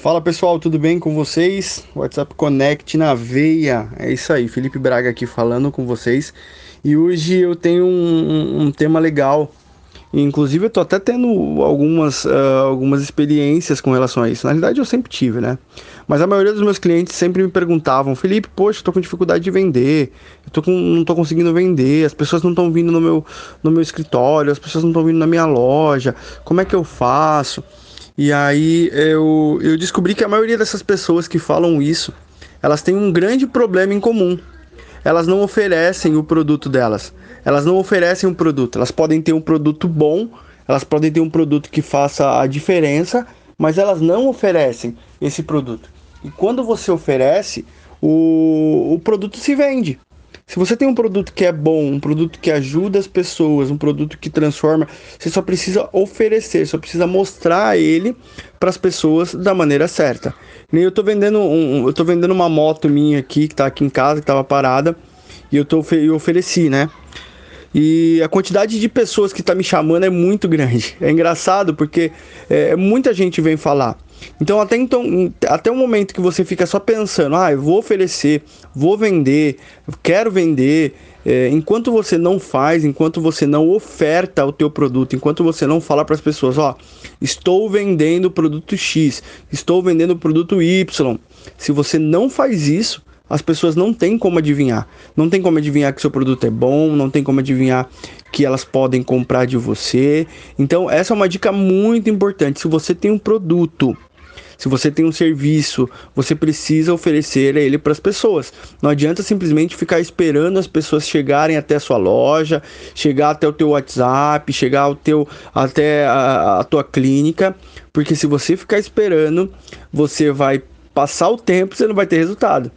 Fala pessoal, tudo bem com vocês? WhatsApp Connect na veia. É isso aí, Felipe Braga aqui falando com vocês. E hoje eu tenho um, um tema legal. Inclusive eu tô até tendo algumas, uh, algumas experiências com relação a isso. Na realidade eu sempre tive, né? Mas a maioria dos meus clientes sempre me perguntavam, Felipe, poxa, eu tô com dificuldade de vender, eu tô com, não tô conseguindo vender, as pessoas não estão vindo no meu, no meu escritório, as pessoas não estão vindo na minha loja, como é que eu faço? E aí eu, eu descobri que a maioria dessas pessoas que falam isso, elas têm um grande problema em comum. Elas não oferecem o produto delas. Elas não oferecem um produto. Elas podem ter um produto bom, elas podem ter um produto que faça a diferença, mas elas não oferecem esse produto. E quando você oferece, o, o produto se vende. Se você tem um produto que é bom, um produto que ajuda as pessoas, um produto que transforma, você só precisa oferecer, só precisa mostrar ele para as pessoas da maneira certa. Nem eu tô vendendo um, eu tô vendendo uma moto minha aqui que está aqui em casa, que estava parada, e eu tô eu ofereci, né? E a quantidade de pessoas que está me chamando é muito grande. É engraçado porque é, muita gente vem falar. Então até então, até o momento que você fica só pensando, ah, eu vou oferecer, vou vender, quero vender, é, enquanto você não faz, enquanto você não oferta o teu produto, enquanto você não fala para as pessoas, ó, estou vendendo produto X, estou vendendo produto Y. Se você não faz isso, as pessoas não têm como adivinhar. Não tem como adivinhar que seu produto é bom, não tem como adivinhar que elas podem comprar de você. Então, essa é uma dica muito importante. Se você tem um produto se você tem um serviço, você precisa oferecer ele para as pessoas. Não adianta simplesmente ficar esperando as pessoas chegarem até a sua loja, chegar até o teu WhatsApp, chegar ao teu, até a, a tua clínica, porque se você ficar esperando, você vai passar o tempo, você não vai ter resultado.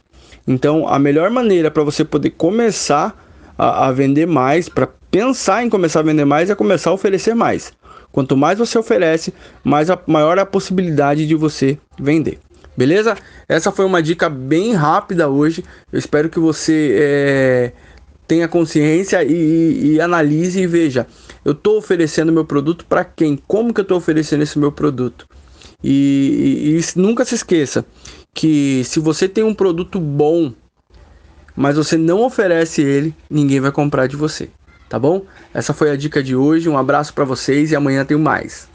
Então, a melhor maneira para você poder começar a, a vender mais, para pensar em começar a vender mais, é começar a oferecer mais. Quanto mais você oferece, mais a, maior é a possibilidade de você vender. Beleza? Essa foi uma dica bem rápida hoje. Eu espero que você é, tenha consciência e, e, analise e veja. Eu estou oferecendo meu produto para quem? Como que eu estou oferecendo esse meu produto? E, e nunca se esqueça que se você tem um produto bom, mas você não oferece ele, ninguém vai comprar de você tá bom? Essa foi a dica de hoje. Um abraço para vocês e amanhã tem mais.